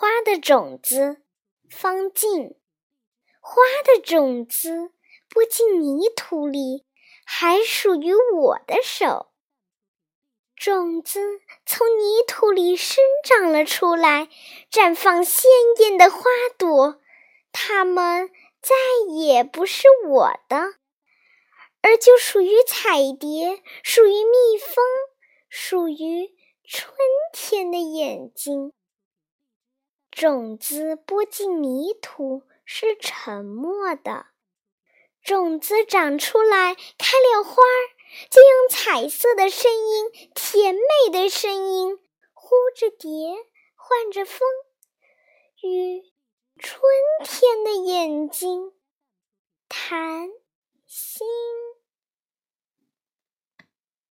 花的种子，方静。花的种子播进泥土里，还属于我的手。种子从泥土里生长了出来，绽放鲜艳的花朵。它们再也不是我的，而就属于彩蝶，属于蜜蜂，属于春天的眼睛。种子播进泥土是沉默的，种子长出来开了花儿，就用彩色的声音、甜美的声音呼着蝶，唤着风，与春天的眼睛谈心。